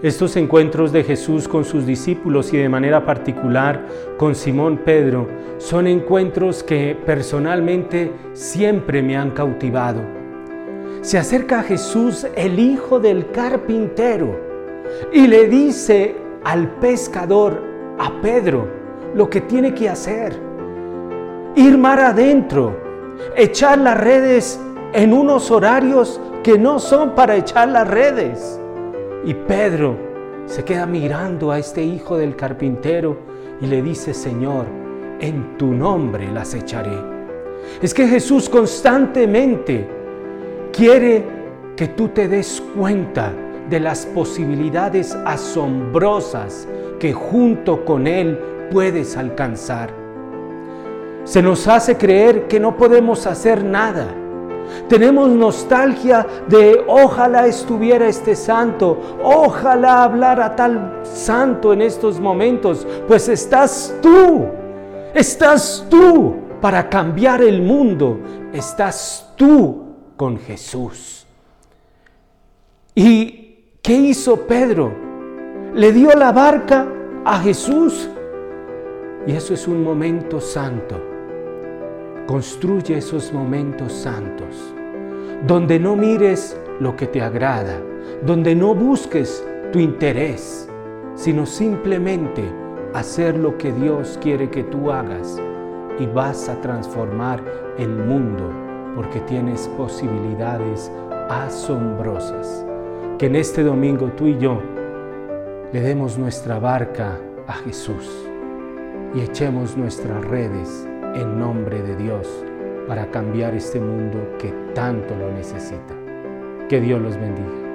Estos encuentros de Jesús con sus discípulos y de manera particular con Simón Pedro son encuentros que personalmente siempre me han cautivado. Se acerca a Jesús el hijo del carpintero y le dice al pescador, a Pedro, lo que tiene que hacer. Ir mar adentro, echar las redes en unos horarios que no son para echar las redes. Y Pedro se queda mirando a este hijo del carpintero y le dice, Señor, en tu nombre las echaré. Es que Jesús constantemente quiere que tú te des cuenta de las posibilidades asombrosas que junto con Él puedes alcanzar. Se nos hace creer que no podemos hacer nada tenemos nostalgia de ojalá estuviera este santo, ojalá hablara tal santo en estos momentos, pues estás tú, estás tú para cambiar el mundo, estás tú con Jesús. ¿Y qué hizo Pedro? Le dio la barca a Jesús. Y eso es un momento santo. Construye esos momentos santos, donde no mires lo que te agrada, donde no busques tu interés, sino simplemente hacer lo que Dios quiere que tú hagas y vas a transformar el mundo porque tienes posibilidades asombrosas. Que en este domingo tú y yo le demos nuestra barca a Jesús y echemos nuestras redes en nombre de Dios para cambiar este mundo que tanto lo necesita. Que Dios los bendiga.